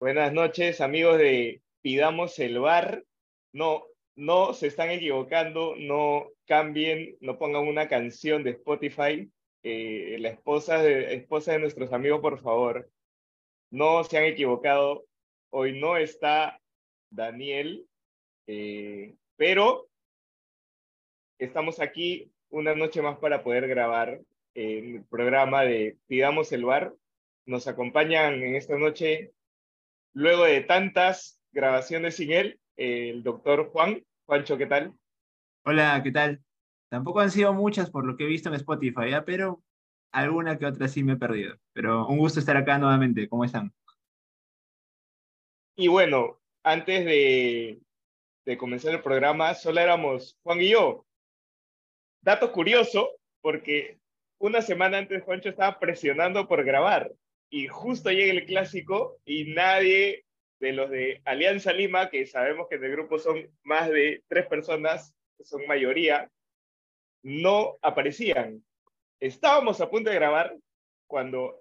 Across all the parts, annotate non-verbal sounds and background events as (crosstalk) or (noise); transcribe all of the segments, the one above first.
Buenas noches, amigos de Pidamos el Bar. No, no se están equivocando, no cambien, no pongan una canción de Spotify. Eh, la esposa de, esposa de nuestros amigos, por favor, no se han equivocado. Hoy no está Daniel, eh, pero estamos aquí una noche más para poder grabar el programa de Pidamos el Bar. Nos acompañan en esta noche luego de tantas grabaciones sin él, el doctor Juan. Juancho, ¿qué tal? Hola, ¿qué tal? Tampoco han sido muchas por lo que he visto en Spotify, ¿ya? pero alguna que otra sí me he perdido. Pero un gusto estar acá nuevamente. ¿Cómo están? Y bueno, antes de, de comenzar el programa, solo éramos Juan y yo. Dato curioso, porque una semana antes Juancho estaba presionando por grabar y justo llega el clásico y nadie de los de Alianza Lima, que sabemos que en el grupo son más de tres personas, son mayoría, no aparecían. Estábamos a punto de grabar cuando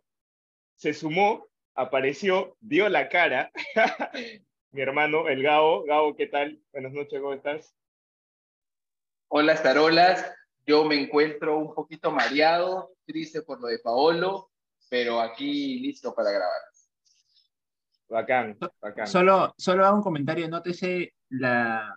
se sumó, apareció, dio la cara (laughs) mi hermano, el Gao. Gao, ¿qué tal? Buenas noches, ¿cómo estás? Hola, Starolas. Yo me encuentro un poquito mareado, triste por lo de Paolo, pero aquí listo para grabar. Bacán, bacán. Solo, solo hago un comentario, nótese la...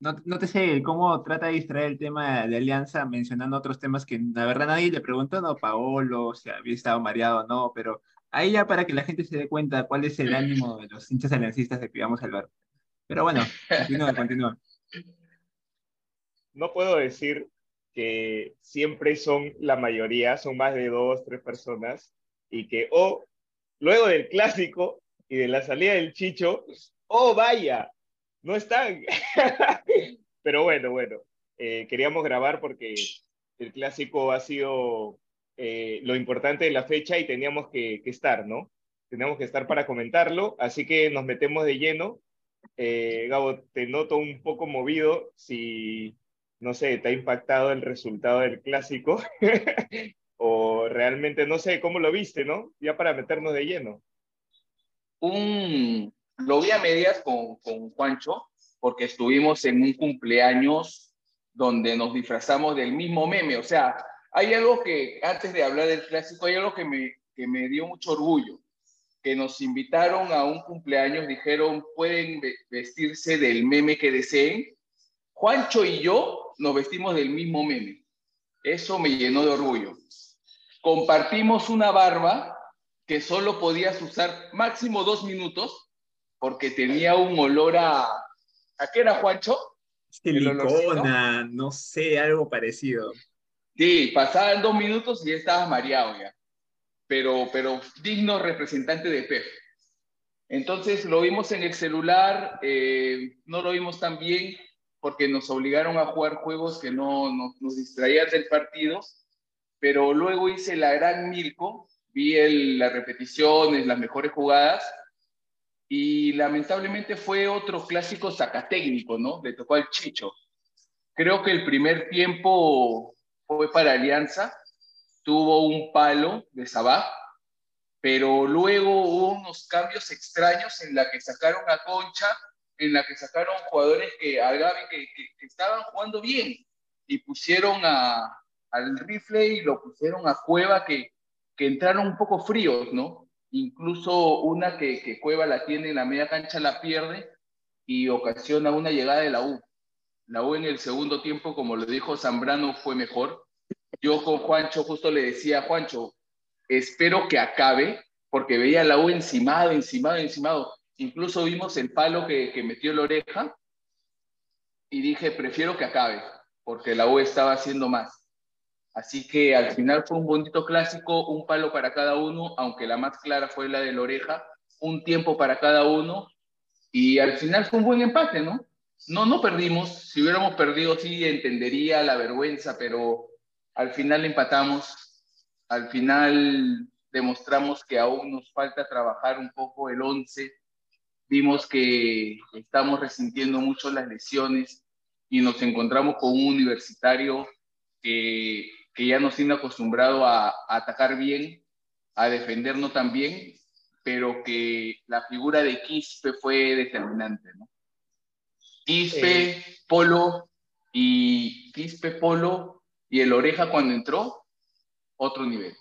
Nótese cómo trata de distraer el tema de Alianza mencionando otros temas que la verdad nadie le preguntó, no, Paolo, si había estado mareado o no, pero ahí ya para que la gente se dé cuenta cuál es el ánimo de los hinchas aliancistas de que vamos al bar. Pero bueno, continúa, (laughs) continúa. No puedo decir que siempre son la mayoría, son más de dos, tres personas, y que, oh, luego del clásico y de la salida del Chicho, oh, vaya, no están. (laughs) Pero bueno, bueno, eh, queríamos grabar porque el clásico ha sido eh, lo importante de la fecha y teníamos que, estar, ¿no? Teníamos que estar para comentarlo, así que nos metemos de lleno. Eh, Gabo, te noto un poco movido, si, no sé, te ha impactado el resultado del clásico (laughs) realmente no sé cómo lo viste, ¿no? Ya para meternos de lleno. Un, lo vi a medias con, con Juancho, porque estuvimos en un cumpleaños donde nos disfrazamos del mismo meme. O sea, hay algo que, antes de hablar del clásico, hay algo que me, que me dio mucho orgullo, que nos invitaron a un cumpleaños, dijeron, pueden vestirse del meme que deseen. Juancho y yo nos vestimos del mismo meme. Eso me llenó de orgullo compartimos una barba que solo podías usar máximo dos minutos porque tenía un olor a... ¿A qué era, Juancho? Silicona, no sé, algo parecido. Sí, pasaban dos minutos y ya estabas mareado ya. Pero, pero digno representante de PEF. Entonces lo vimos en el celular, eh, no lo vimos tan bien porque nos obligaron a jugar juegos que no, no nos distraían del partido pero luego hice la gran Milko, vi el, las repeticiones, las mejores jugadas, y lamentablemente fue otro clásico sacatécnico, ¿no? Le tocó al Chicho. Creo que el primer tiempo fue para Alianza, tuvo un palo de Sabá, pero luego hubo unos cambios extraños en la que sacaron a Concha, en la que sacaron jugadores que, que, que estaban jugando bien y pusieron a, al rifle y lo pusieron a Cueva que, que entraron un poco fríos, ¿no? Incluso una que, que Cueva la tiene en la media cancha la pierde y ocasiona una llegada de la U. La U en el segundo tiempo, como lo dijo Zambrano, fue mejor. Yo con Juancho justo le decía, Juancho, espero que acabe, porque veía la U encimado, encimado, encimado. Incluso vimos el palo que, que metió la oreja y dije, prefiero que acabe, porque la U estaba haciendo más. Así que al final fue un bonito clásico, un palo para cada uno, aunque la más clara fue la de la oreja, un tiempo para cada uno, y al final fue un buen empate, ¿no? No, no perdimos, si hubiéramos perdido sí entendería la vergüenza, pero al final empatamos, al final demostramos que aún nos falta trabajar un poco el 11, vimos que estamos resintiendo mucho las lesiones y nos encontramos con un universitario que que ya nos tiene acostumbrado a, atacar bien, a defendernos también, pero que la figura de Quispe fue determinante, ¿no? Quispe, Polo y Quispe, Polo y el Oreja cuando entró, otro nivel.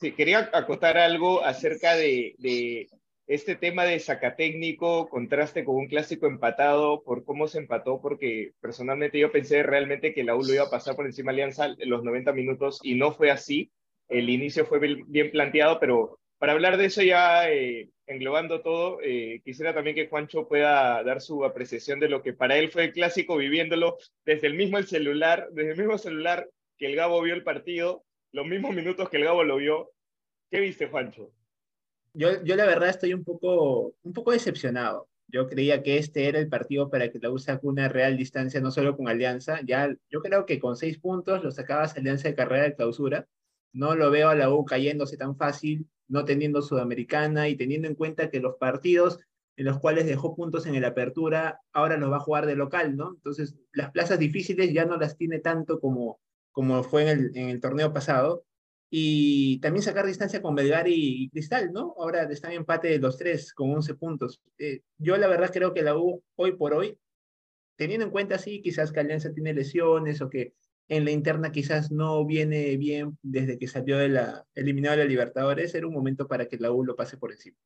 Sí, quería acotar algo acerca de, de este tema de sacatécnico, contraste con un clásico empatado, por cómo se empató, porque personalmente yo pensé realmente que la U lo iba a pasar por encima de Alianza los 90 minutos y no fue así. El inicio fue bien planteado, pero para hablar de eso ya eh, englobando todo, eh, quisiera también que Juancho pueda dar su apreciación de lo que para él fue el clásico, viviéndolo desde el mismo el celular, desde el mismo celular que el Gabo vio el partido, los mismos minutos que el Gabo lo vio. ¿Qué viste, Juancho? Yo, yo la verdad estoy un poco, un poco decepcionado. Yo creía que este era el partido para que la U saque una real distancia, no solo con Alianza. Ya, yo creo que con seis puntos lo sacabas Alianza de carrera de clausura. No lo veo a la U cayéndose tan fácil, no teniendo Sudamericana y teniendo en cuenta que los partidos en los cuales dejó puntos en el apertura, ahora los va a jugar de local, ¿no? Entonces, las plazas difíciles ya no las tiene tanto como, como fue en el, en el torneo pasado y también sacar distancia con Belgar y, Cristal, ¿no? Ahora están en empate los tres con 11 puntos. Eh, yo la verdad creo que la U hoy por hoy, teniendo en cuenta sí, quizás que Alianza tiene lesiones o que en la interna quizás no viene bien desde que salió de la eliminado de la Libertadores, era un momento para que la U lo pase por encima.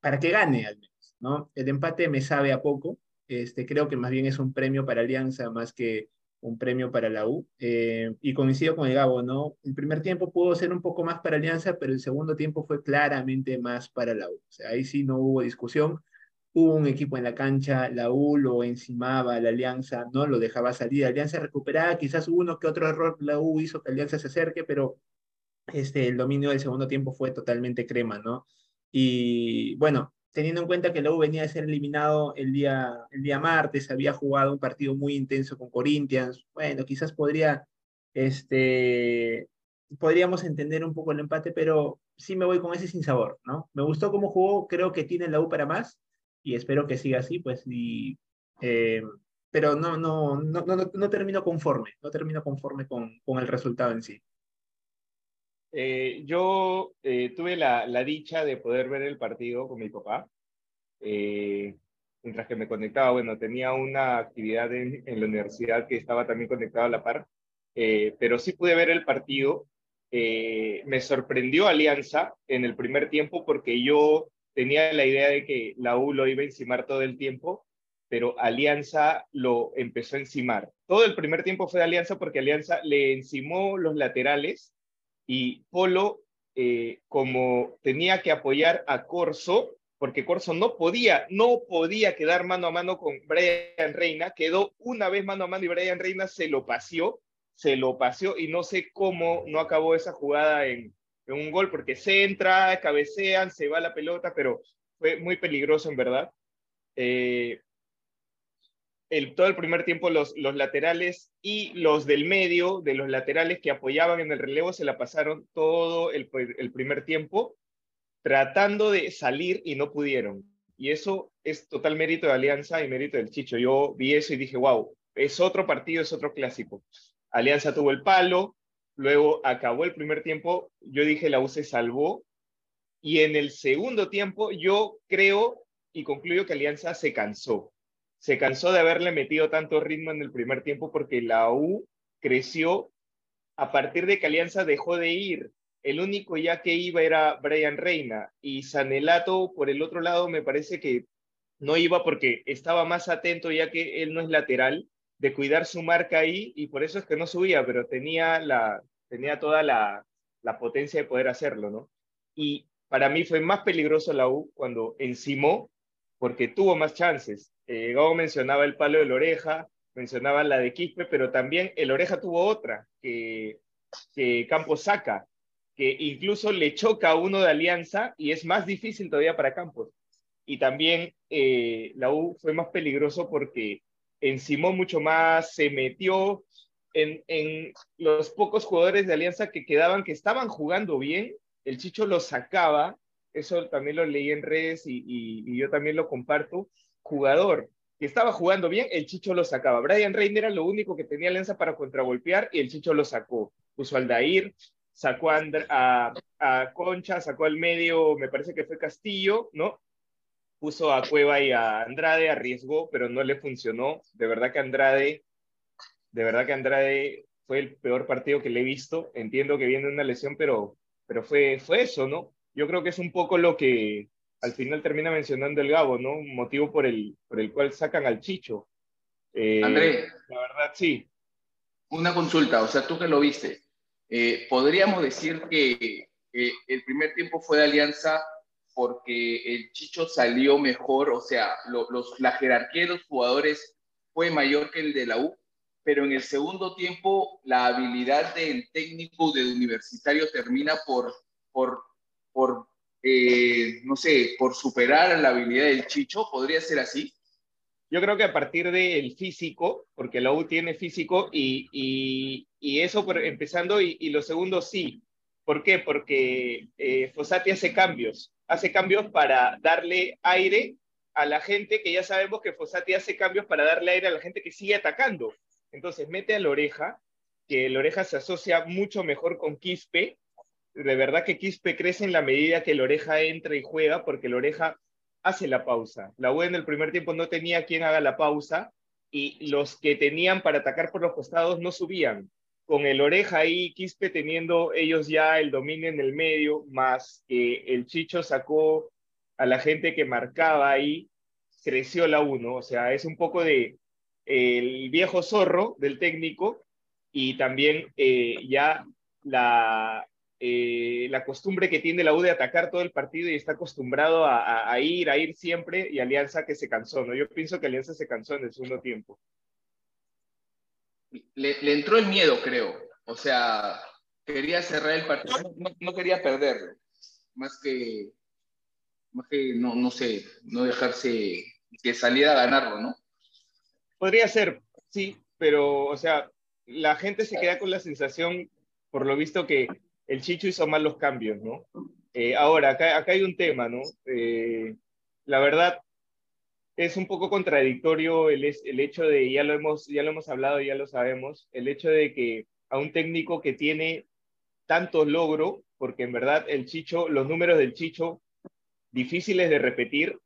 Para que gane al menos, ¿no? El empate me sabe a poco, este, creo que más bien es un premio para Alianza más que un premio para la U. Eh, y coincido con el Gabo, ¿no? El primer tiempo pudo ser un poco más para Alianza, pero el segundo tiempo fue claramente más para la U. O sea, ahí sí no hubo discusión. Hubo un equipo en la cancha, la U lo encimaba, la Alianza no lo dejaba salir, Alianza recuperaba, quizás uno que otro error la U hizo que Alianza se acerque, pero este, el dominio del segundo tiempo fue totalmente crema, ¿no? Y bueno, teniendo en cuenta que U venía de ser eliminado el día, el día martes, había jugado un partido muy intenso con Corinthians, bueno, quizás podría, este, podríamos entender un poco el empate, pero sí me voy con ese sin sabor, ¿no? Me gustó cómo jugó, creo que tiene la U para más y espero que siga así, pues, y, eh, pero no, no, no, no, no, termino conforme, no termino conforme con, con el resultado en sí. Eh, yo eh, tuve la, dicha de poder ver el partido con mi papá. Eh, mientras que me conectaba, bueno, tenía una actividad en, en, la universidad que estaba también conectada a la par, pero sí pude ver el partido. me sorprendió Alianza en el primer tiempo porque yo tenía la idea de que la U lo iba a encimar todo el tiempo, pero Alianza lo empezó a encimar. Todo el primer tiempo fue de Alianza porque Alianza le encimó los laterales y Polo, eh, como tenía que apoyar a Corso, porque Corso no podía, no podía quedar mano a mano con Brian Reina, quedó una vez mano a mano y Brian Reina se lo paseó, se lo paseó y no sé cómo no acabó esa jugada en, un gol, porque se entra, cabecean, se va la pelota, pero fue muy peligroso en verdad. Eh, todo el primer tiempo los, los laterales y los del medio, de los laterales que apoyaban en el relevo, se la pasaron todo el, el primer tiempo tratando de salir y no pudieron. Y eso es total mérito de Alianza y mérito del Chicho. Yo vi eso y dije, wow, es otro partido, es otro clásico. Alianza tuvo el palo, luego acabó el primer tiempo, yo dije, la U se salvó. Y en el segundo tiempo, yo creo y concluyo que Alianza se cansó se cansó de haberle metido tanto ritmo en el primer tiempo porque la U creció a partir de que Alianza dejó de ir. El único ya que iba era Brian Reina y Sanelato por el otro lado me parece que no iba porque estaba más atento ya que él no es lateral de cuidar su marca ahí y por eso es que no subía, pero tenía, la, tenía toda la, la potencia de poder hacerlo, ¿no? Y para mí fue más peligroso la U cuando encimó porque tuvo más chances. Eh, mencionaba el palo de la oreja, mencionaba la de Quispe, pero también el oreja tuvo otra, que, que Campos saca, que incluso le choca a uno de Alianza y es más difícil todavía para Campos. Y también eh, la U fue más peligroso porque encimó mucho más, se metió en, en, los pocos jugadores de Alianza que quedaban, que estaban jugando bien, el Chicho los sacaba eso también lo leí en redes y, yo también lo comparto, jugador que estaba jugando bien, el Chicho lo sacaba. Brian Reiner era lo único que tenía alianza para contragolpear y el Chicho lo sacó. Puso al Dair, sacó a, a, Concha, sacó al medio, me parece que fue Castillo, ¿no? Puso a Cueva y a Andrade, arriesgó, pero no le funcionó. De verdad que Andrade, de verdad que Andrade fue el peor partido que le he visto. Entiendo que viene una lesión, pero, pero fue, fue eso, ¿no? Yo creo que es un poco lo que al final termina mencionando el Gabo, ¿no? Un motivo por el, por el cual sacan al Chicho. Eh, André. La verdad, sí. Una consulta, o sea, tú que lo viste, eh, podríamos decir que eh, el primer tiempo fue de alianza porque el Chicho salió mejor, o sea, los, la jerarquía de los jugadores fue mayor que el de la U, pero en el segundo tiempo la habilidad del técnico del universitario termina por, por, por eh, no sé, por superar la habilidad del Chicho, ¿podría ser así? Yo creo que a partir del físico, porque la U tiene físico y, y, eso por, empezando y, lo segundo sí. ¿Por qué? Porque eh, Fossati hace cambios, hace cambios para darle aire a la gente que ya sabemos que Fossati hace cambios para darle aire a la gente que sigue atacando. Entonces mete a la oreja, que la oreja se asocia mucho mejor con Quispe. De verdad que Quispe crece en la medida que la oreja entra y juega, porque la oreja hace la pausa. La U en el primer tiempo no tenía quien haga la pausa y los que tenían para atacar por los costados no subían. Con el oreja ahí, Quispe teniendo ellos ya el dominio en el medio, más que el Chicho sacó a la gente que marcaba ahí, creció la 1. O sea, es un poco de el viejo zorro del técnico y también eh, ya la, eh, la costumbre que tiene la U de atacar todo el partido y está acostumbrado a, ir, a ir siempre, y Alianza que se cansó, ¿no? Yo pienso que Alianza se cansó en el segundo tiempo. Le, entró el miedo, creo. O sea, quería cerrar el partido, no, quería perderlo. Más que, más que no, no sé, no dejarse que saliera a ganarlo, ¿no? Podría ser, sí, pero, o sea, la gente se queda con la sensación, por lo visto, que el Chicho hizo mal los cambios, ¿no? Eh, ahora, acá, acá, hay un tema, ¿no? Eh, la verdad, es un poco contradictorio el, el hecho de, ya lo, hemos, ya lo hemos hablado, ya lo sabemos, el hecho de que a un técnico que tiene tanto logro, porque en verdad el Chicho, los números del Chicho, difíciles de repetir,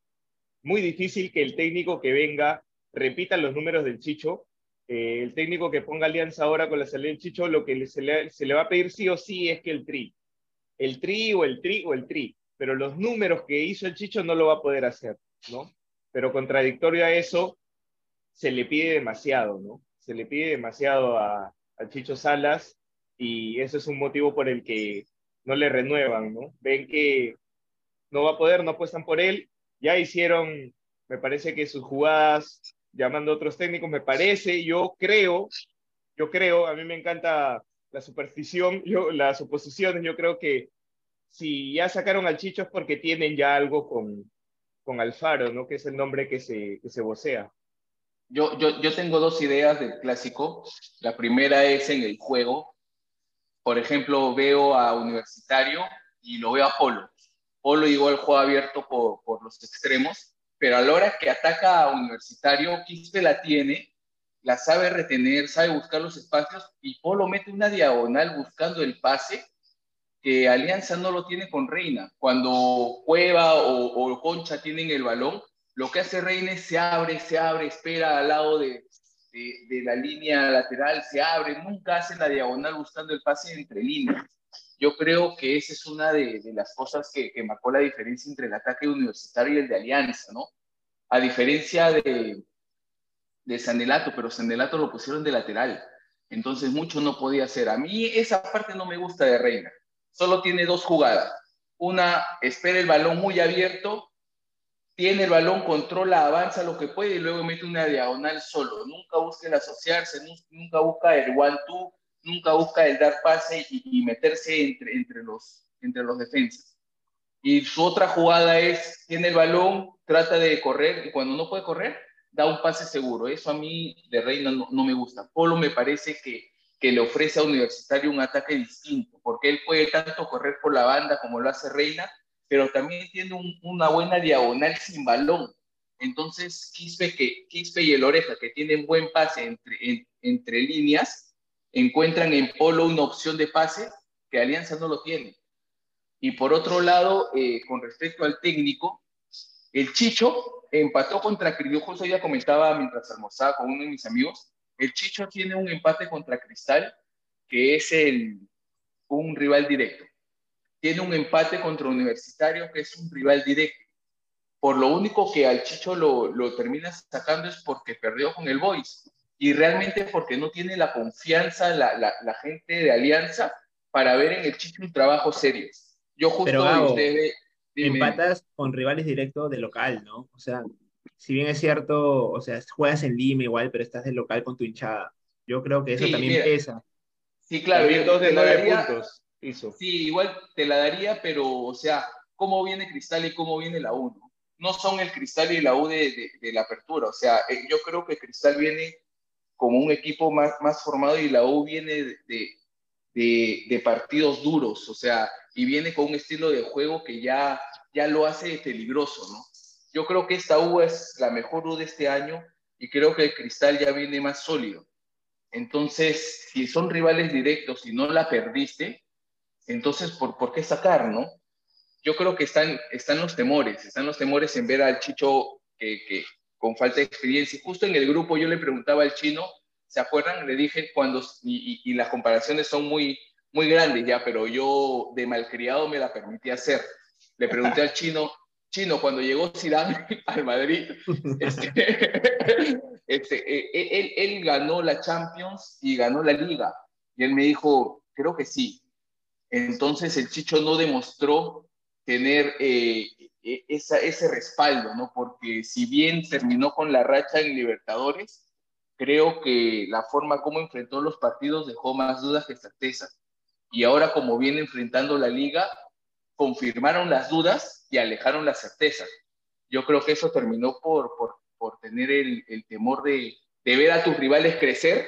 muy difícil que el técnico que venga repita los números del Chicho, eh, el técnico que ponga alianza ahora con la salida del Chicho, lo que se, le, va a pedir sí o sí es que el tri. El tri o el tri o el tri. Pero los números que hizo el Chicho no lo va a poder hacer, ¿no? Pero contradictorio a eso, se le pide demasiado, ¿no? Se le pide demasiado a, al Chicho Salas y eso es un motivo por el que no le renuevan, ¿no? Ven que no va a poder, no apuestan por él. Ya hicieron, me parece que sus jugadas llamando otros técnicos, me parece, yo creo, yo creo, a mí me encanta la superstición, (laughs) yo, las suposiciones, yo creo que si ya sacaron al Chicho porque tienen ya algo con, con Alfaro, ¿no? Que es el nombre que se, que se vocea. Yo, yo, yo tengo dos ideas del clásico. La primera es en el juego. Por ejemplo, veo a Universitario y lo veo a Polo. Polo igual juega abierto por, por los extremos pero a la hora que ataca a Universitario, Quispe la tiene, la sabe retener, sabe buscar los espacios y Polo mete una diagonal buscando el pase que Alianza no lo tiene con Reina. Cuando Cueva o, Concha tienen el balón, lo que hace Reina se abre, se abre, espera al lado de, de, la línea lateral, se abre, nunca hace la diagonal buscando el pase entre líneas. Yo creo que esa es una de, las cosas que, marcó la diferencia entre el ataque universitario y el de Alianza, ¿no? A diferencia de, de Sandelato, pero Sandelato lo pusieron de lateral, entonces mucho no podía hacer. A mí esa parte no me gusta de Reina, solo tiene dos jugadas. Una, espera el balón muy abierto, tiene el balón, controla, avanza lo que puede y luego mete una diagonal solo. Nunca busca el asociarse, nunca busca el one-two, nunca busca el dar pase y, meterse entre, entre, los, entre los defensas. Y su otra jugada es, tiene el balón, trata de correr y cuando no puede correr, da un pase seguro. Eso a mí de Reina no, me gusta. Polo me parece que, que le ofrece a Universitario un ataque distinto, porque él puede tanto correr por la banda como lo hace Reina, pero también tiene una buena diagonal sin balón. Entonces, Quispe, que, Quispe y el Oreja, que tienen buen pase entre, entre líneas, encuentran en Polo una opción de pase que Alianza no lo tiene. Y por otro lado, eh, con respecto al técnico, el Chicho empató contra Cristal. Justo ya comentaba mientras almorzaba con uno de mis amigos. El Chicho tiene un empate contra Cristal, que es un rival directo. Tiene un empate contra Universitario, que es un rival directo. Por lo único que al Chicho lo, lo termina sacando es porque perdió con el Boys. Y realmente porque no tiene la confianza la, la, la gente de Alianza para ver en el Chicho un trabajo serio. Yo justo Pero, empatas con rivales directos de local, ¿no? O sea, si bien es cierto, o sea, juegas en Lima igual, pero estás de local con tu hinchada. Yo creo que eso sí, también mira, pesa. Sí, claro. También dos de nueve daría, puntos hizo. Sí, igual te la daría, pero, o sea, ¿cómo viene Cristal y cómo viene la U? No, no son el Cristal y la U de, de, de, la apertura. O sea, eh, yo creo que Cristal viene como un equipo más, más formado y la U viene de, de partidos duros. O sea, y viene con un estilo de juego que ya, ya lo hace peligroso, ¿no? Yo creo que esta U es la mejor U de este año y creo que el Cristal ya viene más sólido. Entonces, si son rivales directos y no la perdiste, entonces, ¿por, por qué sacar, no? Yo creo que están, están los temores, están los temores en ver al Chicho que, que con falta de experiencia. Justo en el grupo yo le preguntaba al chino, ¿se acuerdan? Le dije cuando, y, y, y las comparaciones son muy, muy grandes ya, pero yo de malcriado me la permití hacer. Le pregunté al chino, (laughs) chino, cuando llegó Zidane (laughs) al Madrid, (laughs) este, este, él, él, ganó la Champions y ganó la Liga. Y él me dijo, creo que sí. Entonces el Chicho no demostró tener eh, esa, ese respaldo, ¿no? Porque si bien terminó con la racha en Libertadores, creo que la forma como enfrentó los partidos dejó más dudas que certezas y ahora como viene enfrentando la liga, confirmaron las dudas y alejaron las certezas. Yo creo que eso terminó por, por, por tener el, temor de, ver a tus rivales crecer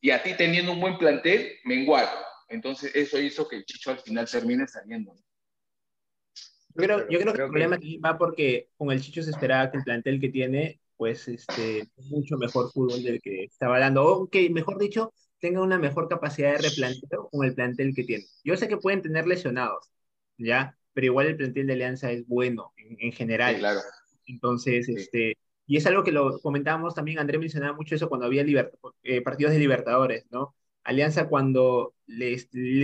y a ti teniendo un buen plantel, menguar. Entonces eso hizo que el Chicho al final termine saliendo. Yo creo, yo creo, que el problema aquí va porque con el Chicho se esperaba que el plantel que tiene, pues, este, mucho mejor fútbol del que estaba dando. O que, mejor dicho, tenga una mejor capacidad de replanteo con el plantel que tiene. Yo sé que pueden tener lesionados, ¿ya? Pero igual el plantel de Alianza es bueno en, en general. Sí, claro. Entonces, sí. este, y es algo que lo comentábamos también, André mencionaba mucho eso cuando había eh, partidos de Libertadores, ¿no? Alianza cuando le,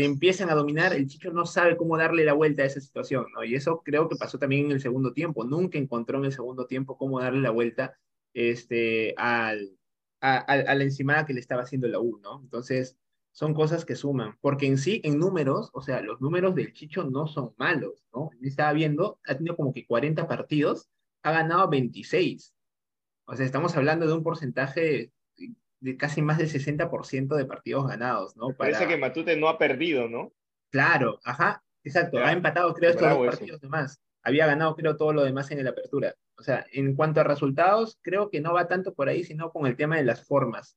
empiezan a dominar, el Chicho no sabe cómo darle la vuelta a esa situación, ¿no? Y eso creo que pasó también en el segundo tiempo. Nunca encontró en el segundo tiempo cómo darle la vuelta este, al, a, la encimada que le estaba haciendo la U, ¿no? Entonces, son cosas que suman, porque en sí, en números, o sea, los números del Chicho no son malos, ¿no? Estaba viendo, ha tenido como que 40 partidos, ha ganado 26. O sea, estamos hablando de un porcentaje de casi más del 60% de partidos ganados, ¿no? Para... Parece que Matute no ha perdido, ¿no? Claro, ajá, exacto, ya. ha empatado creo estos dos partidos eso. demás. Había ganado creo todo lo demás en la apertura. O sea, en cuanto a resultados, creo que no va tanto por ahí, sino con el tema de las formas.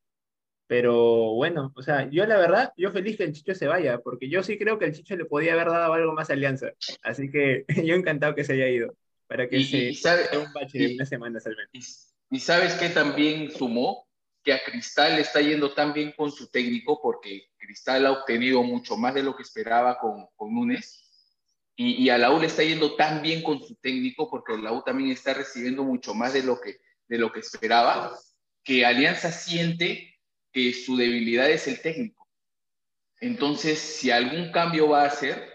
Pero bueno, o sea, yo la verdad, yo feliz que el Chicho se vaya, porque yo sí creo que el Chicho le podía haber dado algo más a Alianza. Así que (laughs) yo encantado que se haya ido, para que y, se y sabe, un bache y, de una semana menos. Y, sabes que también sumó que a Cristal le está yendo tan bien con su técnico, porque Cristal ha obtenido mucho más de lo que esperaba con, con Núñez y, y, a la U le está yendo tan bien con su técnico porque la U también está recibiendo mucho más de lo que, de lo que esperaba, que Alianza siente que su debilidad es el técnico. Entonces, si algún cambio va a hacer,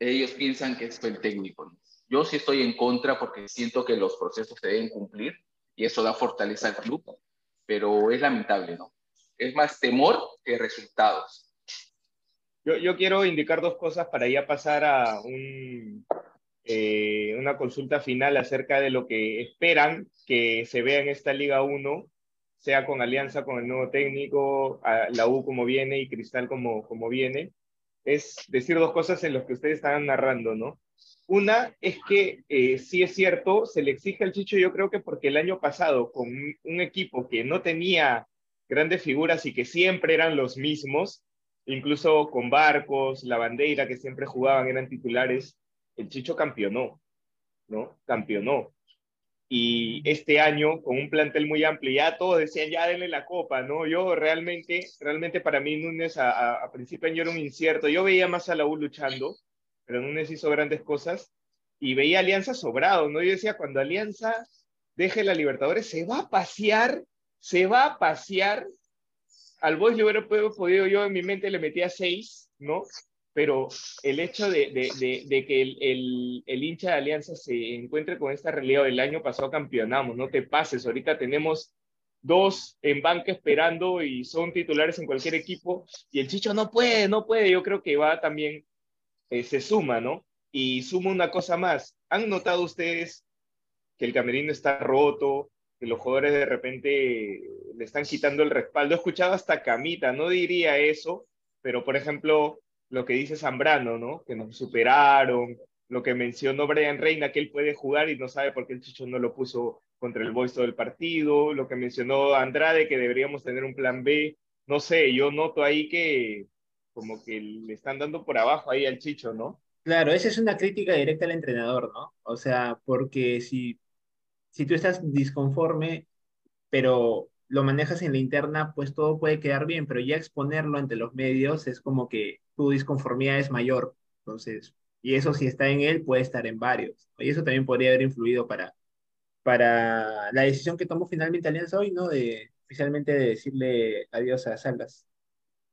ellos piensan que es el técnico. Yo sí estoy en contra porque siento que los procesos se deben cumplir y eso da fortaleza al club, pero es lamentable, ¿no? Es más temor que resultados. Yo, yo, quiero indicar dos cosas para ya pasar a eh, una consulta final acerca de lo que esperan que se vea en esta Liga 1, sea con alianza con el nuevo técnico, la U como viene y Cristal como, como viene. Es decir dos cosas en las que ustedes estaban narrando, ¿no? Una es que eh, sí es cierto, se le exige al Chicho, yo creo que porque el año pasado, con un, equipo que no tenía grandes figuras y que siempre eran los mismos, incluso con Barcos, La Bandera, que siempre jugaban, eran titulares, el Chicho campeonó, ¿no? Campeonó. y este año con un plantel muy amplio, ya todos decían, ya denle la copa, ¿no? Yo realmente, realmente para mí Núñez a, principio año era un incierto, yo veía más a la U luchando, pero Núñez hizo grandes cosas y veía Alianza sobrado, ¿no? Yo decía, cuando Alianza deje la Libertadores, se va a pasear, se va a pasear. Al Boys le hubiera podido, yo en mi mente le metía seis, ¿no? Pero el hecho de, de, de, que el, el, el, hincha de Alianza se encuentre con esta realidad del año pasado campeonamos, no te pases, ahorita tenemos dos en banca esperando y son titulares en cualquier equipo y el Chicho no puede, no puede, yo creo que va también, eh, se suma, ¿no? Y suma una cosa más, ¿han notado ustedes que el camerino está roto, que los jugadores de repente le están quitando el respaldo. He escuchado hasta Camita, no diría eso, pero por ejemplo, lo que dice Zambrano, ¿no? Que nos superaron, lo que mencionó Brian Reina, que él puede jugar y no sabe por qué el Chicho no lo puso contra el Boys todo el partido, lo que mencionó Andrade, que deberíamos tener un plan B. No sé, yo noto ahí que como que le están dando por abajo ahí al Chicho, ¿no? Claro, esa es una crítica directa al entrenador, ¿no? O sea, porque si si tú estás disconforme, pero lo manejas en la interna, pues todo puede quedar bien, pero ya exponerlo ante los medios es como que tu disconformidad es mayor. Entonces, y eso si está en él, puede estar en varios. Y eso también podría haber influido para, para la decisión que tomó finalmente Alianza hoy, ¿no? De oficialmente de decirle adiós a Salas.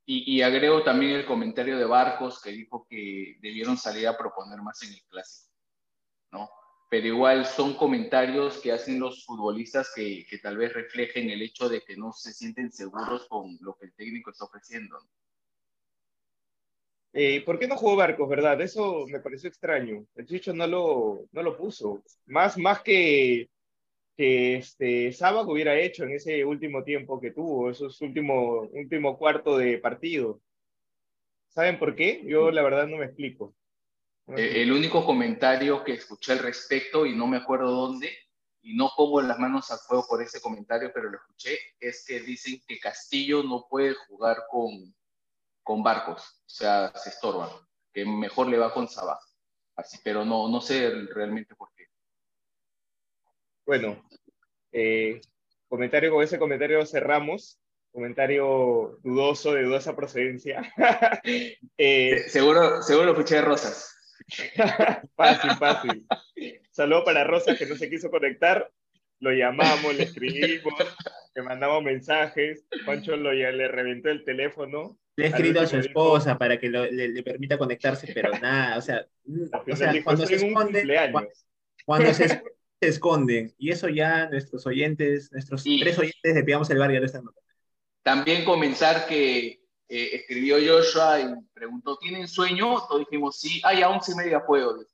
Y, y, agrego también el comentario de Barcos que dijo que debieron salir a proponer más en el clásico, ¿no? pero igual son comentarios que hacen los futbolistas que, que, tal vez reflejen el hecho de que no se sienten seguros con lo que el técnico está ofreciendo. Eh, ¿Por qué no jugó Barcos, verdad? Eso me pareció extraño. El Chicho no lo, no lo puso. Más, más que, que este, Sábado hubiera hecho en ese último tiempo que tuvo, esos último, último cuarto de partido. ¿Saben por qué? Yo la verdad no me explico. Eh, el único comentario que escuché al respecto, y no me acuerdo dónde, y no pongo las manos al fuego por ese comentario, pero lo escuché, es que dicen que Castillo no puede jugar con, con Barcos, o sea, se estorban, que mejor le va con Sabá. Así, pero no, no sé realmente por qué. Bueno, eh, comentario con ese comentario cerramos. Comentario dudoso, de dudosa procedencia. (laughs) eh, seguro, seguro escuché Rosas. (laughs) fácil, fácil. Saludo para Rosa que no se quiso conectar. Lo llamamos, le escribimos, le mandamos mensajes. Pancho lo, le reventó el teléfono. Le he escrito a su esposa para que le, permita conectarse, pero nada, o sea, o sea cuando, se esconden, cuando, se, esconden, y eso ya nuestros oyentes, nuestros tres oyentes de Pidamos el Bar ya lo están notando. También comenzar que eh, escribió Joshua y preguntó, ¿tienen sueño? Todos dijimos, sí, ay, a once y media puedo.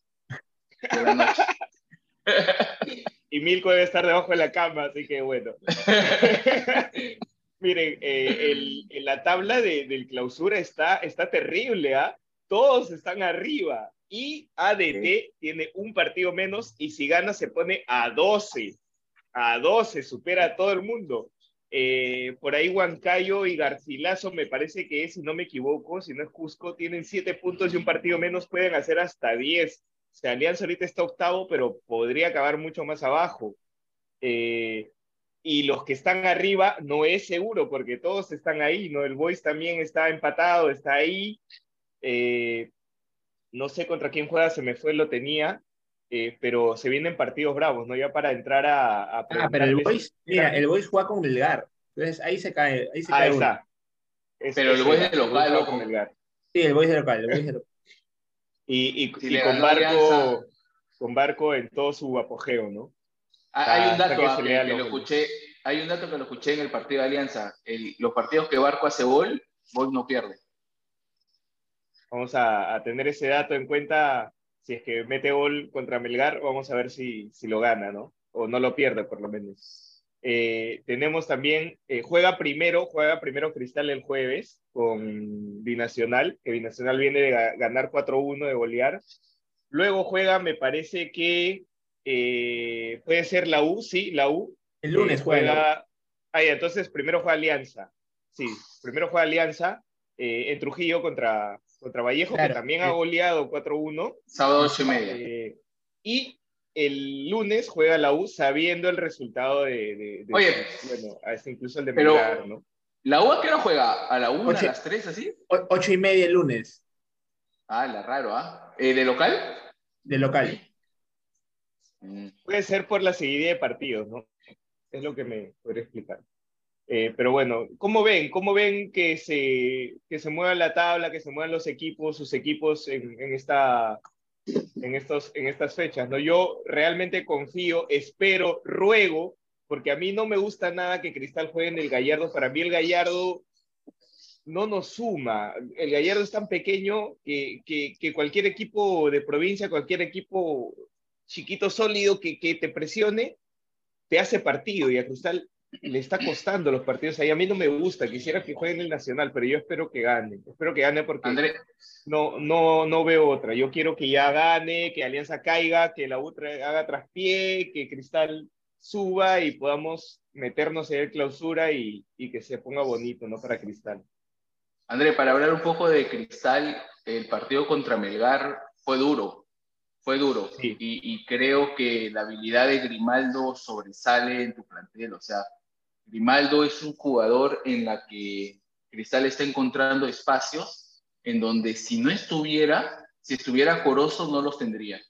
(laughs) y Milko debe estar debajo de la cama, así que bueno. (laughs) (laughs) Miren, eh, el, la tabla de, del clausura está, está terrible, ¿ah? Todos están arriba. Y ADT tiene un partido menos y si gana se pone a 12. A 12, supera a todo el mundo. Eh, por ahí Huancayo y Garcilaso, me parece que es, si no me equivoco, si no es Cusco, tienen siete puntos y un partido menos, pueden hacer hasta diez. O sea, Alianza ahorita está octavo, pero podría acabar mucho más abajo. Eh, y los que están arriba no es seguro, porque todos están ahí, ¿no? El Boys también está empatado, está ahí. Eh, no sé contra quién juega, se me fue, lo tenía. pero se vienen partidos bravos, ¿no? Ya para entrar a... a ah, pero el Boys, mira, el Boys juega con Melgar. Entonces ahí se cae. Ahí, se ahí cae está. pero el Boys de local, loco. Sí, el Boys de local, el Boys de local. Y, y, y con, barco, con Barco en todo su apogeo, ¿no? Hay un dato ah, que, que, lo escuché, hay un dato que lo escuché en el partido de Alianza. El, los partidos que Barco hace gol, Boys no pierde. Vamos a, a, tener ese dato en cuenta. Si es que mete gol contra Melgar, vamos a ver si, si lo gana, ¿no? O no lo pierde, por lo menos. Eh, tenemos también, eh, juega primero, juega primero Cristal el jueves con Binacional, que Binacional viene de ganar 4-1 de golear. Luego juega, me parece que eh, puede ser la U, sí, la U. El lunes juega. Ah, entonces primero juega Alianza. Sí, primero juega Alianza en Trujillo contra, contra Vallejo, que también ha goleado 4-1. Sábado 8 y media. y el lunes juega la U sabiendo el resultado de, Oye, bueno, hasta incluso el de pero, ¿no? ¿La U a qué hora juega? ¿A la 1, a las 3, así? ocho y media el lunes. Ah, la raro, ¿ah? ¿Eh, ¿De local? De local. Mm. Puede ser por la seguidilla de partidos, ¿no? Es lo que me podría explicar. Eh, pero bueno, ¿cómo ven? ¿Cómo ven que se, que se mueva la tabla, que se muevan los equipos, sus equipos en, en, esta, en, estos, en estas fechas? ¿no? Yo realmente confío, espero, ruego, porque a mí no me gusta nada que Cristal juegue en el Gallardo. Para mí el Gallardo no nos suma. El Gallardo es tan pequeño que, que, que cualquier equipo de provincia, cualquier equipo chiquito, sólido, que, que te presione, te hace partido. Y a Cristal le está costando los partidos ahí. A mí no me gusta, quisiera que juegue en el Nacional, pero yo espero que gane. Espero que gane porque no, no, no veo otra. Yo quiero que ya gane, que Alianza caiga, que la otra haga traspié, que Cristal suba y podamos meternos en el clausura y, y que se ponga bonito, ¿no? Para Cristal. André, para hablar un poco de Cristal, el partido contra Melgar fue duro, fue duro. Y, y, creo que la habilidad de Grimaldo sobresale en tu plantel. O sea, Grimaldo es un jugador en la que Cristal está encontrando espacios en donde si no estuviera, si estuviera Corozo no los tendría.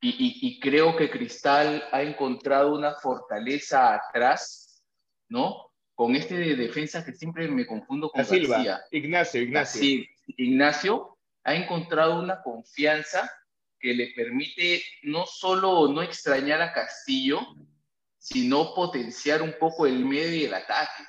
Y, creo que Cristal ha encontrado una fortaleza atrás, ¿no? Con este de defensa que siempre me confundo con Silva. Ignacio, Ignacio. Sí, Ignacio ha encontrado una confianza que le permite no solo no extrañar a Castillo, sino potenciar un poco el medio y el ataque.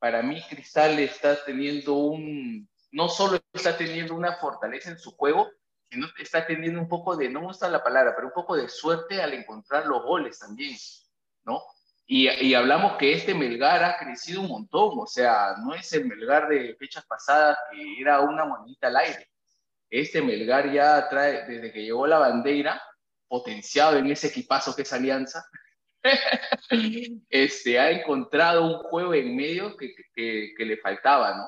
Para mí, Cristal está teniendo un, no solo está teniendo una fortaleza en su juego, sino está teniendo un poco de, no me gusta la palabra, pero un poco de suerte al encontrar los goles también, ¿no? Y, y, hablamos que este Melgar ha crecido un montón, o sea, no es el Melgar de fechas pasadas que era una monedita al aire. Este Melgar ya trae, desde que llegó la bandera, potenciado en ese equipazo que es Alianza, (laughs) este, ha encontrado un juego en medio que, que, le faltaba, ¿no?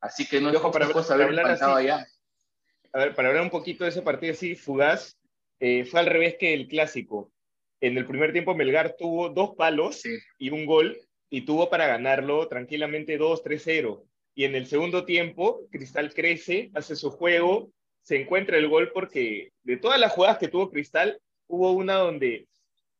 Así que no es para, para hablar ya. A ver, para hablar un poquito de ese partido así, fugaz, eh, fue al revés que el clásico. En el primer tiempo Melgar tuvo dos palos y un gol y tuvo para ganarlo tranquilamente 2-3-0. Y en el segundo tiempo, Cristal crece, hace su juego, se encuentra el gol porque de todas las jugadas que tuvo Cristal, hubo una donde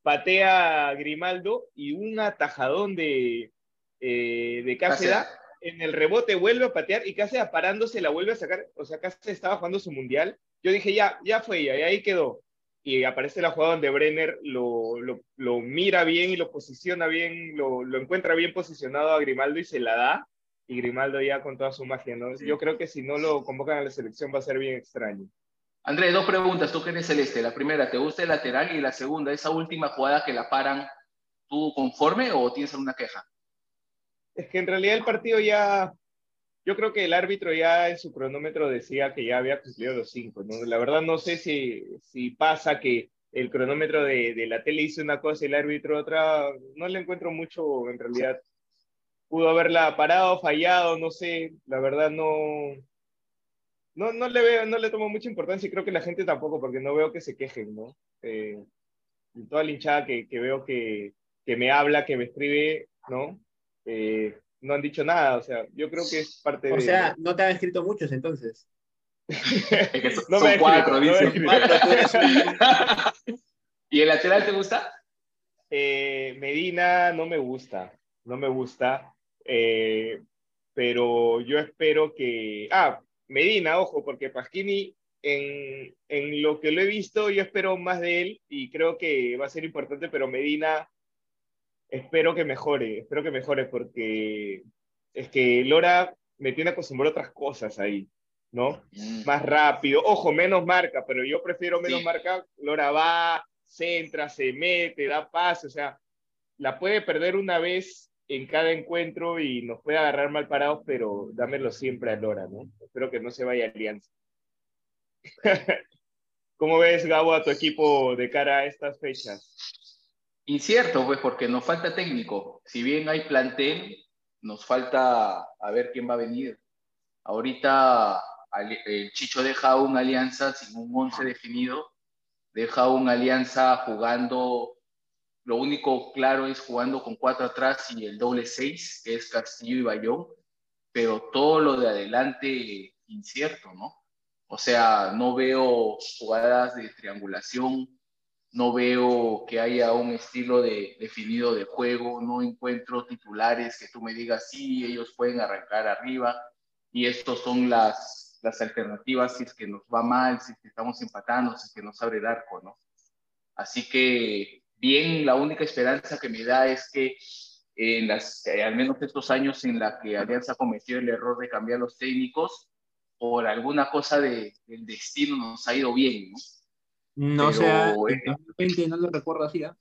patea Grimaldo y un atajadón de, eh, de Cáceres. En el rebote vuelve a patear y Cáceres parándose la vuelve a sacar. O sea, Cáceres estaba jugando su mundial. Yo dije, ya, ya fue, ya, y ahí quedó. Y aparece la jugada donde Brenner lo, lo, mira bien y lo posiciona bien, lo, lo, encuentra bien posicionado a Grimaldo y se la da. Y Grimaldo ya con toda su magia, ¿no? Yo creo que si no lo convocan a la selección va a ser bien extraño. Andrés, dos preguntas. Tú que eres celeste. La primera, ¿te gusta el lateral? Y la segunda, esa última jugada que la paran, ¿tú conforme o tienes alguna queja? Es que en realidad el partido ya. Yo creo que el árbitro ya en su cronómetro decía que ya había cumplido los cinco. ¿no? La verdad, no sé si, pasa que el cronómetro de, de la tele hizo una cosa y el árbitro otra. No le encuentro mucho en realidad. Pudo haberla parado, fallado, no sé. La verdad, no no, no le veo, no le tomo mucha importancia y creo que la gente tampoco, porque no veo que se quejen, ¿no? Eh, toda la hinchada que, que veo que, que, me habla, que me escribe, ¿no? Eh, no han dicho nada, o sea, yo creo que es parte de... O sea, no te han escrito muchos entonces. (laughs) no me cuatro, dice. (laughs) ¿Y el lateral te gusta? Eh, Medina no me gusta, no me gusta, eh, pero yo espero que... Ah, Medina, ojo, porque Pasquini, en, en, lo que lo he visto, yo espero más de él y creo que va a ser importante, pero Medina, espero que mejore, espero que mejore, porque es que Lora me tiene acostumbrado a otras cosas ahí, ¿no? Mm. Más rápido, ojo, menos marca, pero yo prefiero menos marca. Lora va, centra, se mete, da pase, o sea, la puede perder una vez en cada encuentro y nos puede agarrar mal parados, pero dámelo siempre a Lora, ¿no? Espero que no se vaya Alianza. (laughs) ¿Cómo ves, Gabo, a tu equipo de cara a estas fechas? Incierto, pues, porque nos falta técnico. Si bien hay plantel, nos falta a ver quién va a venir. Ahorita el Chicho deja una alianza sin un once definido deja una alianza jugando, lo único claro es jugando con cuatro atrás y el doble seis, que es Castillo y Bayón, pero todo lo de adelante incierto, ¿no? O sea, no veo jugadas de triangulación, no veo que haya un estilo de, definido de juego, no encuentro titulares que tú me digas, sí, ellos pueden arrancar arriba y estos son las, las alternativas si es que nos va mal, si que estamos empatando, si es que nos abre el arco, ¿no? Así que bien, la única esperanza que me da es que en las, eh, al menos estos años en la que Alianza cometió el error de cambiar los técnicos, por alguna cosa de, del destino nos ha ido bien, ¿no? No sé, en no lo recuerdo así, ¿ah?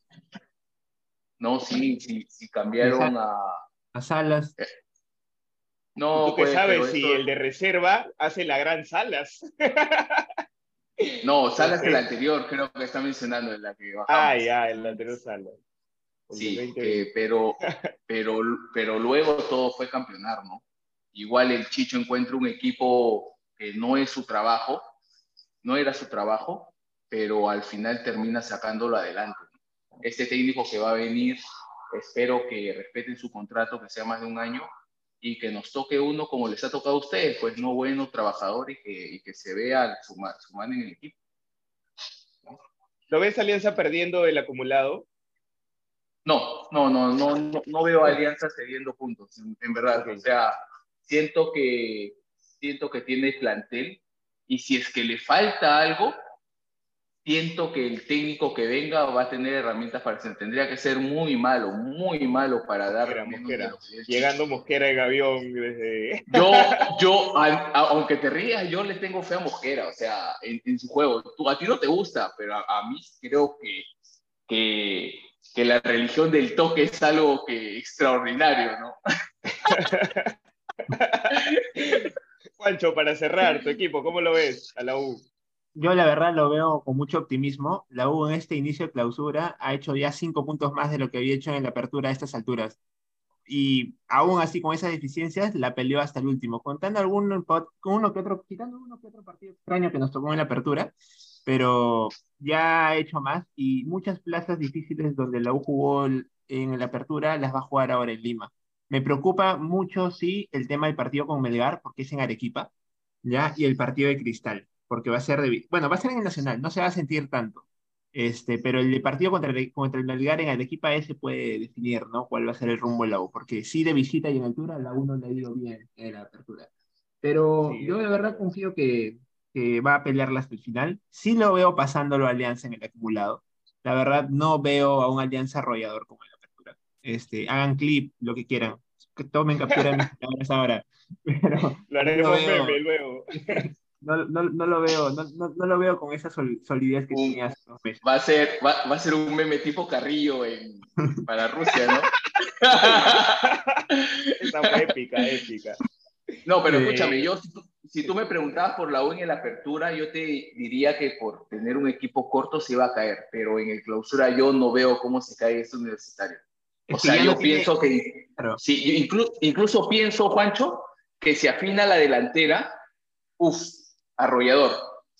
No, sí, sí, sí cambiaron a... A Salas. Eh, no, ¿Tú qué pues, sabes si el de reserva hace la gran Salas? (laughs) no, Salas es el anterior, creo que está mencionando, en la que bajamos. Ah, ya, el anterior Salas. sí, eh, pero, (laughs) pero, pero luego todo fue campeonar, ¿no? Igual el Chicho encuentra un equipo que no es su trabajo, no era su trabajo, pero al final termina sacándolo adelante. Este técnico que va a venir, espero que respeten su contrato, que sea más de un año, y que nos toque uno como les ha tocado a ustedes, pues no bueno, trabajador y que, que se vea su, su mano en el equipo. ¿Lo ves Alianza perdiendo el acumulado? No, no, no, no, no, veo Alianza cediendo puntos, en, verdad. O sea, siento que, siento que tiene plantel y si es que le falta algo, siento que el técnico que venga va a tener herramientas para hacer. Tendría que ser muy malo, muy malo para dar. Llegando Mosquera y Gavión desde. (laughs) Yo, yo aunque te rías, yo le tengo fe a Mosquera, o sea, en, su juego. Tú, a ti no te gusta, pero a, mí creo que, que, que, la religión del toque es algo que extraordinario, ¿no? (laughs) Juancho, para cerrar, tu equipo, ¿cómo lo ves a la U? Yo la verdad lo veo con mucho optimismo. La U en este inicio de clausura ha hecho ya cinco puntos más de lo que había hecho en la apertura a estas alturas. Y aún así, con esas deficiencias, la peleó hasta el último, contando algún, uno que otro, quitando uno que otro partido extraño que nos tocó en la apertura, pero ya ha hecho más y muchas plazas difíciles donde la U jugó en la apertura las va a jugar ahora en Lima. Me preocupa mucho, sí, el tema del partido con Melgar, porque es en Arequipa, ¿ya? Y el partido de Cristal porque va a ser de, bueno, va a ser en el Nacional, no se va a sentir tanto. Este, pero el partido contra el, contra el Melgar en Arequipa ese puede definir, ¿no? Cuál va a ser el rumbo de la U, porque sí de visita y en altura la U no le ha ido bien en la apertura. Pero yo de verdad confío que, que va a pelearla hasta el final. Sí lo veo pasándolo a Alianza en el acumulado. La verdad no veo a un Alianza arrollador como en la apertura. Este, hagan clip, lo que quieran. Que tomen captura (laughs) mis palabras ahora. (laughs) Pero lo haremos luego. (laughs) no, no, no, lo veo, no, no, lo veo con esa solidez que tenía hace meses. Va a, ser, va, va, a ser un meme tipo Carrillo en, para Rusia, ¿no? (laughs) Esa fue épica, épica. No, pero escúchame, yo, si tú, me preguntabas por la U en la apertura, yo te diría que por tener un equipo corto se iba a caer, pero en el clausura yo no veo cómo se cae este universitario. O sea, yo pienso que, sí, incluso, incluso pienso, Juancho, que se afina la delantera, uff, arrollador.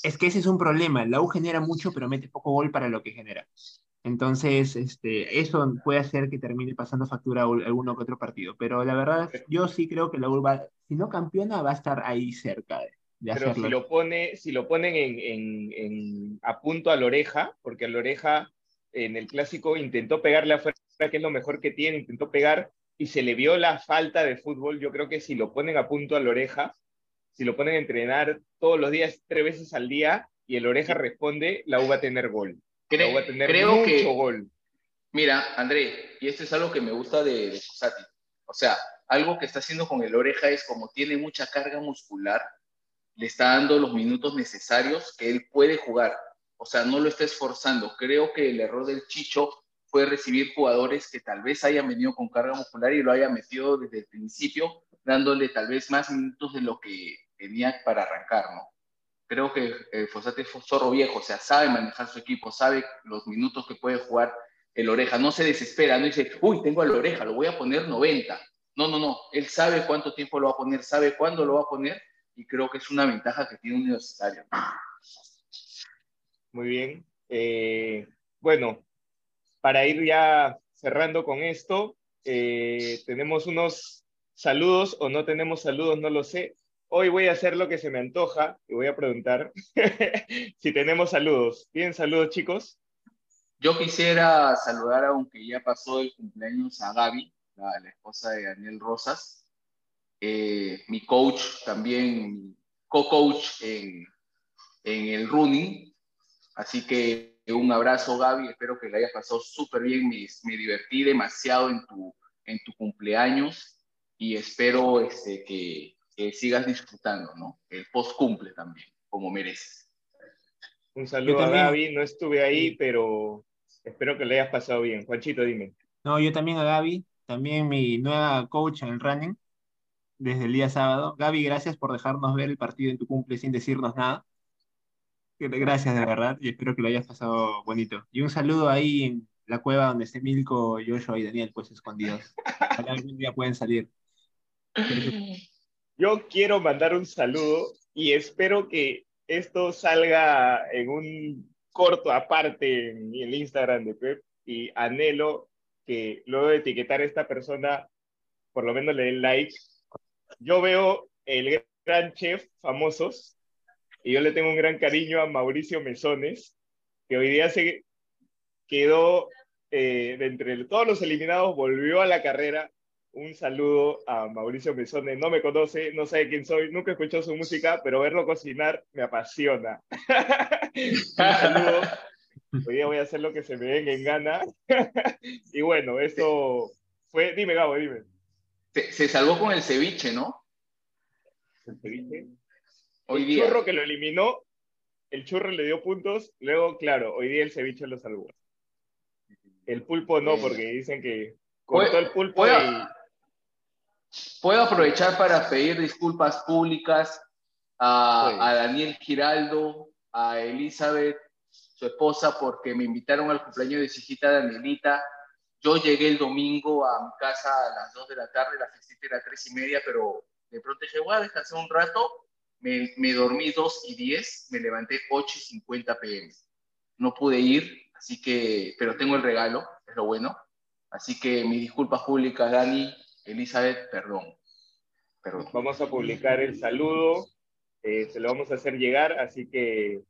Es que ese es un problema. La U genera mucho, pero mete poco gol para lo que genera. Entonces, este, eso puede hacer que termine pasando factura a alguno que otro partido. Pero la verdad, yo sí creo que la U va, si no campeona, va a estar ahí cerca de, pero si lo, pone, si lo ponen en, en, a punto a la oreja, porque a la oreja en el clásico intentó pegarle afuera, que es lo mejor que tiene, intentó pegar y se le vio la falta de fútbol. Yo creo que si lo ponen a punto a la oreja, si lo ponen a entrenar todos los días, tres veces al día, y el oreja responde, la U va a tener gol. Creo, va a tener creo mucho que, gol. Mira, André, y esto es algo que me gusta de, de O sea, algo que está haciendo con el oreja es como tiene mucha carga muscular, le está dando los minutos necesarios que él puede jugar. O sea, no lo está esforzando. Creo que el error del Chicho fue recibir jugadores que tal vez hayan venido con carga muscular y lo haya metido desde el principio, dándole tal vez más minutos de lo que tenía para arrancar, ¿no? Creo que eh, Fosate fue zorro viejo, o sea, sabe manejar su equipo, sabe los minutos que puede jugar el Oreja, no se desespera, no dice, uy, tengo al Oreja, lo voy a poner 90. No, no, no, él sabe cuánto tiempo lo va a poner, sabe cuándo lo va a poner y creo que es una ventaja que tiene un universitario. Muy bien. Eh, bueno, para ir ya cerrando con esto, eh, tenemos unos saludos o no tenemos saludos, no lo sé. Hoy voy a hacer lo que se me antoja y voy a preguntar (laughs) si tenemos saludos. ¿Tienen saludos, chicos? Yo quisiera saludar, aunque ya pasó el cumpleaños, a Gaby, la, la esposa de Daniel Rosas, eh, mi coach también, co-coach en, en el running. Así que un abrazo, Gaby. Espero que le hayas pasado súper bien. Me, me, divertí demasiado en tu, en tu cumpleaños y espero este, que, que sigas disfrutando, ¿no? El post cumple también, como mereces. Un saludo a Gaby. No estuve ahí, pero espero que le hayas pasado bien. Juanchito, dime. No, yo también a Gaby, también mi nueva coach en el running desde el día sábado. Gaby, gracias por dejarnos ver el partido en tu cumple sin decirnos nada. Gracias de verdad y espero que lo hayas pasado bonito. Y un saludo ahí en la cueva donde esté Milko, Joshua y Daniel pues escondidos. Ojalá algún día pueden salir. (laughs) Yo quiero mandar un saludo y espero que esto salga en un corto aparte en el Instagram de Pep y anhelo que luego de etiquetar a esta persona por lo menos le den like yo veo el gran chef famosos y yo le tengo un gran cariño a Mauricio Mesones, que hoy día se quedó eh, de entre todos los eliminados, volvió a la carrera. Un saludo a Mauricio Mesones, no me conoce, no sabe quién soy, nunca escuchó su música, pero verlo cocinar me apasiona. (laughs) un saludo. Hoy día voy a hacer lo que se me venga en gana. (laughs) y bueno, eso fue. Dime, Gabo, dime. Se, se, salvó con el ceviche, ¿no? El ceviche. Hoy el día. churro que lo eliminó, el churro le dio puntos, luego, claro, hoy día el ceviche lo salvó. El pulpo no, porque dicen que cortó el pulpo ¿puedo, y... Puedo aprovechar para pedir disculpas públicas a, sí. a Daniel Giraldo, a Elizabeth, su esposa, porque me invitaron al cumpleaños de su hijita Danielita yo llegué el domingo a mi casa a las 2 de la tarde, la fiesta era 3 y media, pero de pronto dije, voy a descansar un rato. Me, me, dormí 2 y 10, me levanté 8 y 50 pm. No pude ir, así que, pero tengo el regalo, es lo bueno. Así que mis disculpas públicas, Dani, Elizabeth, perdón. perdón. Vamos a publicar el saludo, eh, se lo vamos a hacer llegar, así que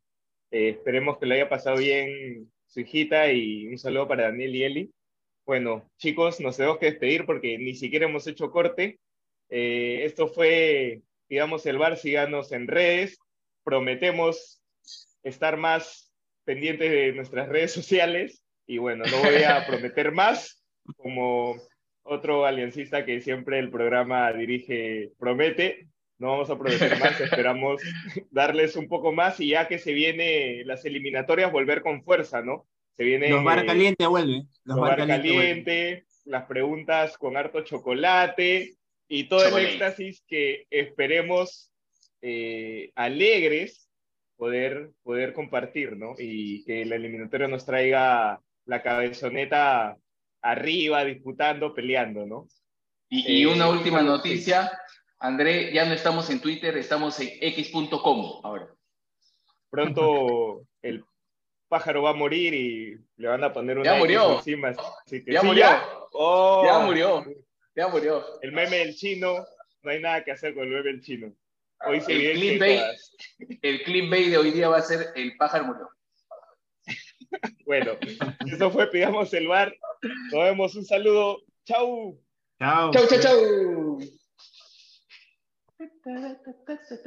eh, esperemos que le haya pasado bien su hijita y un saludo para Daniel y Eli. Bueno, chicos, nos tenemos que despedir porque ni siquiera hemos hecho corte. Eh, esto fue, digamos, el bar, síganos en redes. Prometemos estar más pendientes de nuestras redes sociales. Y bueno, no voy a (laughs) prometer más, como otro aliancista que siempre el programa dirige promete. No vamos a prometer más, (laughs) esperamos darles un poco más y ya que se viene las eliminatorias, volver con fuerza, ¿no? Se viene, los bar caliente vuelve. Los, los bar, bar caliente, caliente las preguntas con harto chocolate y todo chocolate. el éxtasis que esperemos eh, alegres poder, poder compartir, ¿no? Y que la eliminatoria nos traiga la cabezoneta arriba, disputando, peleando, ¿no? Y, y una eh, última noticia, André, ya no estamos en Twitter, estamos en x.com ahora. Pronto (laughs) el pájaro va a morir y le van a poner una ya murió. encima. Así que, ya, sí, murió. Ya, oh, ya murió. Ya murió. El meme del chino, no hay nada que hacer con el meme del chino. Hoy se el, clickbait, el clickbait de hoy día va a ser el pájaro murió. (laughs) bueno, eso fue Pidamos el Bar. Nos vemos. Un saludo. Chau. Chao. Chau, chau, chau.